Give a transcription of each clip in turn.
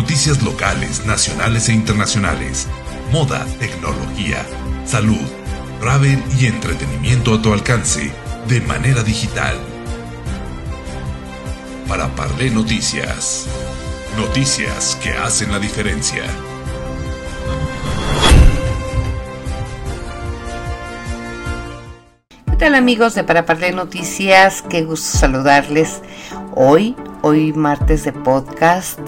noticias locales, nacionales e internacionales, moda, tecnología, salud, travel y entretenimiento a tu alcance de manera digital. Para Parlé Noticias. Noticias que hacen la diferencia. ¿Qué tal amigos de Para Parlé Noticias? Qué gusto saludarles hoy, hoy martes de podcast.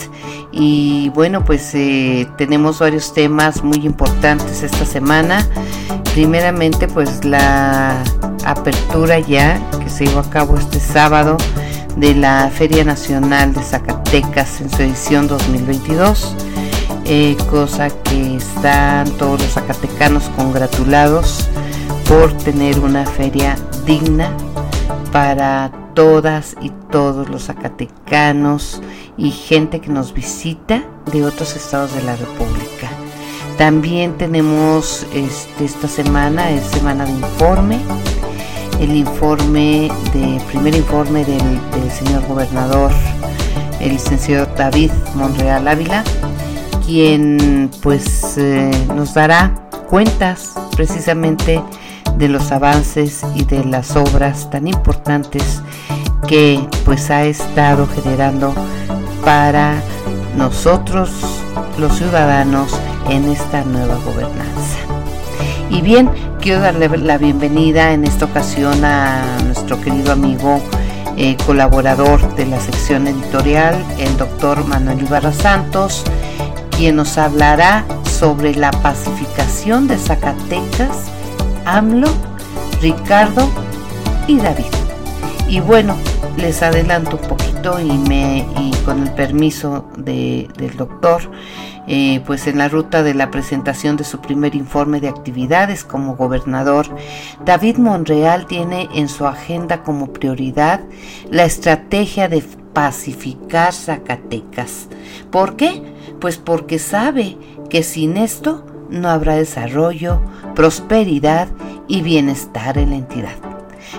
Y bueno, pues eh, tenemos varios temas muy importantes esta semana. Primeramente, pues la apertura ya que se llevó a cabo este sábado de la Feria Nacional de Zacatecas en su edición 2022, eh, cosa que están todos los zacatecanos congratulados por tener una feria digna para todas y todos los zacatecanos y gente que nos visita de otros estados de la República. También tenemos este, esta semana, es semana de informe, el informe de primer informe del, señor gobernador, el licenciado David Monreal Ávila, quien pues eh, nos dará cuentas precisamente de los avances y de las obras tan importantes que pues ha estado generando para nosotros los ciudadanos en esta nueva gobernanza. Y bien, quiero darle la bienvenida en esta ocasión a nuestro querido amigo eh, colaborador de la sección editorial, el doctor Manuel Ibarra Santos, quien nos hablará sobre la pacificación de Zacatecas, AMLO, Ricardo y David. Y bueno, les adelanto un poquito y, me, y con el permiso del doctor, eh, pues en la ruta de la presentación de su primer informe de actividades como gobernador, David Monreal tiene en su agenda como prioridad la estrategia de pacificar Zacatecas. ¿Por qué? Pues porque sabe que sin esto no habrá desarrollo, prosperidad y bienestar en la entidad.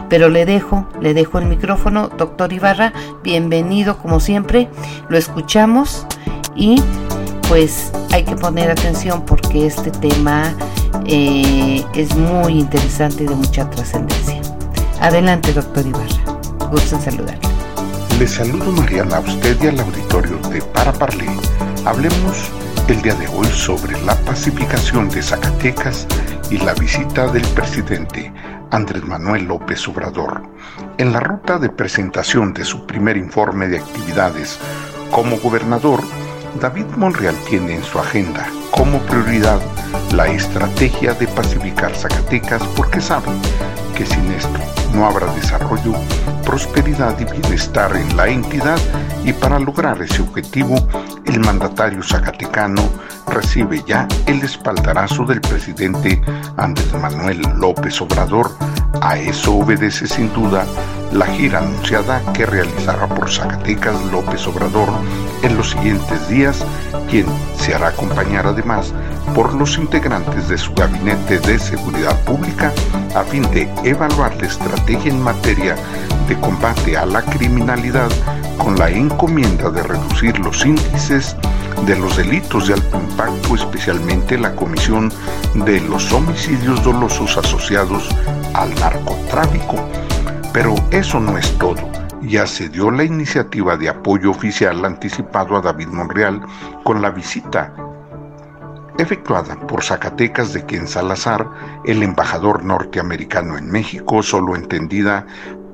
Pero le dejo, le dejo el micrófono, doctor Ibarra, bienvenido como siempre, lo escuchamos y pues hay que poner atención porque este tema eh, es muy interesante y de mucha trascendencia. Adelante, doctor Ibarra. Gusto en saludarle. Le saludo, Mariana, a usted y al auditorio de Para Parlé. Hablemos el día de hoy sobre la pacificación de Zacatecas y la visita del presidente Andrés Manuel López Obrador. En la ruta de presentación de su primer informe de actividades como gobernador, David Monreal tiene en su agenda como prioridad la estrategia de pacificar Zacatecas porque sabe que sin esto no habrá desarrollo, prosperidad y bienestar en la entidad y para lograr ese objetivo el mandatario zacatecano recibe ya el espaldarazo del presidente Andrés Manuel López Obrador. A eso obedece sin duda la gira anunciada que realizará por Zacatecas López Obrador en los siguientes días, quien se hará acompañar además por los integrantes de su gabinete de seguridad pública a fin de evaluar la estrategia en materia de combate a la criminalidad con la encomienda de reducir los índices de los delitos de alto impacto, especialmente la comisión de los homicidios dolosos asociados al narcotráfico. Pero eso no es todo. Ya se dio la iniciativa de apoyo oficial anticipado a David Monreal con la visita efectuada por Zacatecas de quien Salazar, el embajador norteamericano en México, solo entendida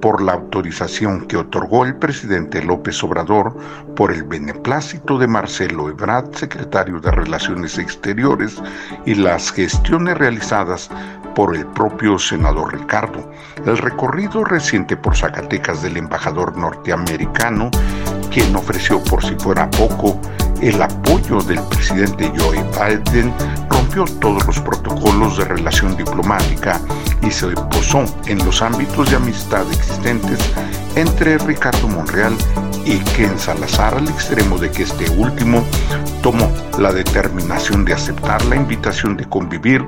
por la autorización que otorgó el presidente López Obrador por el beneplácito de Marcelo Ebrard, secretario de Relaciones Exteriores, y las gestiones realizadas por el propio senador Ricardo. El recorrido reciente por Zacatecas del embajador norteamericano, quien ofreció por si fuera poco el apoyo del presidente Joe Biden todos los protocolos de relación diplomática y se posó en los ámbitos de amistad existentes entre Ricardo Monreal y Ken Salazar al extremo de que este último tomó la determinación de aceptar la invitación de convivir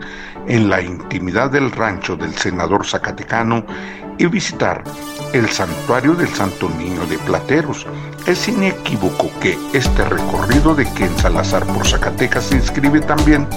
en la intimidad del rancho del senador zacatecano y visitar el santuario del Santo Niño de Plateros. Es inequívoco que este recorrido de Ken Salazar por Zacatecas se inscribe también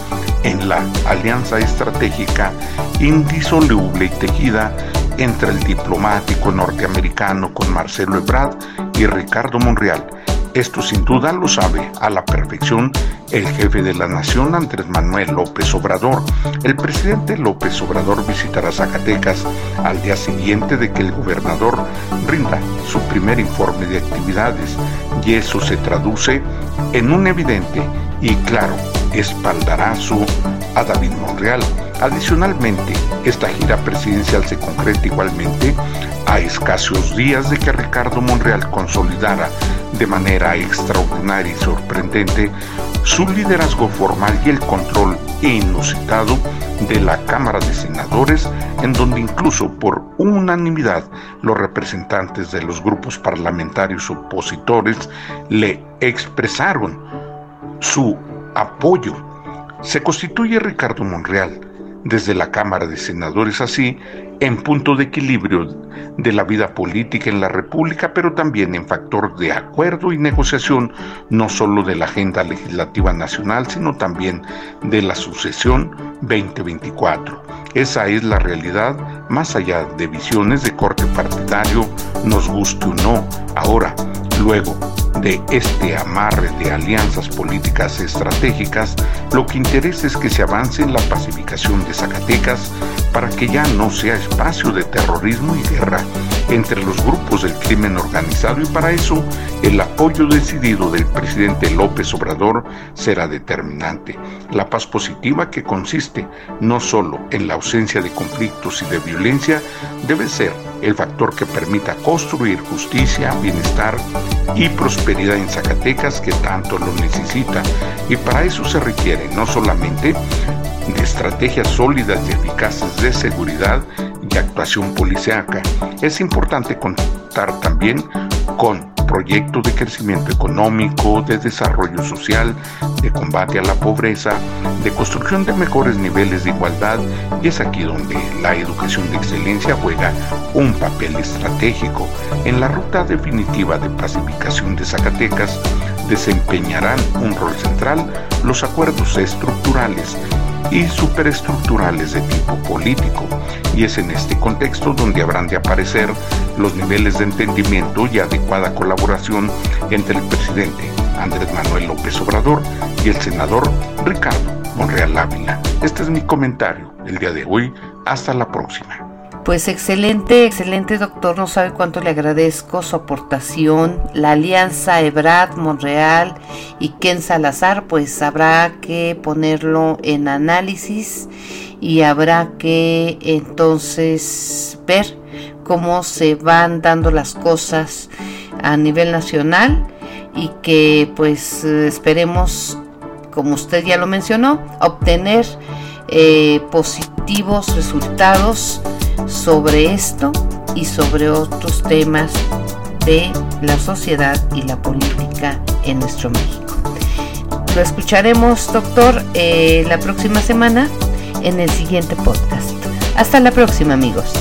en la alianza estratégica indisoluble y tejida entre el diplomático norteamericano con Marcelo Ebrard y Ricardo Monreal. Esto sin duda lo sabe a la perfección el jefe de la nación Andrés Manuel López Obrador. El presidente López Obrador visitará Zacatecas al día siguiente de que el gobernador rinda su primer informe de actividades y eso se traduce en un evidente y claro espaldarazo a David Monreal. Adicionalmente, esta gira presidencial se concreta igualmente a escasos días de que Ricardo Monreal consolidara de manera extraordinaria y sorprendente su liderazgo formal y el control inusitado de la Cámara de Senadores, en donde incluso por unanimidad los representantes de los grupos parlamentarios opositores le expresaron su apoyo. Se constituye Ricardo Monreal desde la Cámara de Senadores así en punto de equilibrio de la vida política en la República, pero también en factor de acuerdo y negociación no solo de la agenda legislativa nacional, sino también de la sucesión 2024. Esa es la realidad, más allá de visiones de corte partidario, nos guste o no. Ahora, luego, de este amarre de alianzas políticas estratégicas, lo que interesa es que se avance en la pacificación de Zacatecas para que ya no sea espacio de terrorismo y guerra entre los grupos del crimen organizado y para eso el apoyo decidido del presidente López Obrador será determinante. La paz positiva que consiste no solo en la ausencia de conflictos y de violencia debe ser el factor que permita construir justicia, bienestar y prosperidad en Zacatecas que tanto lo necesita. Y para eso se requiere no solamente de estrategias sólidas y eficaces de seguridad y actuación policiaca. Es importante contar también con proyectos de crecimiento económico, de desarrollo social, de combate a la pobreza, de construcción de mejores niveles de igualdad y es aquí donde la educación de excelencia juega un papel estratégico. En la ruta definitiva de pacificación de Zacatecas desempeñarán un rol central los acuerdos estructurales y superestructurales de tipo político. Y es en este contexto donde habrán de aparecer los niveles de entendimiento y adecuada colaboración entre el presidente Andrés Manuel López Obrador y el senador Ricardo Monreal Ávila. Este es mi comentario el día de hoy. Hasta la próxima. Pues excelente, excelente doctor, no sabe cuánto le agradezco su aportación. La alianza Ebrad, Monreal y Ken Salazar, pues habrá que ponerlo en análisis y habrá que entonces ver cómo se van dando las cosas a nivel nacional y que pues esperemos, como usted ya lo mencionó, obtener eh, positivos resultados sobre esto y sobre otros temas de la sociedad y la política en nuestro México. Lo escucharemos, doctor, eh, la próxima semana en el siguiente podcast. Hasta la próxima, amigos.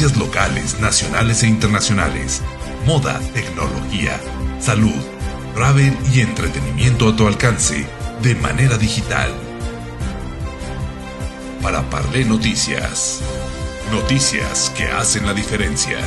Noticias locales, nacionales e internacionales. Moda, tecnología, salud, travel y entretenimiento a tu alcance de manera digital. Para Parlé Noticias. Noticias que hacen la diferencia.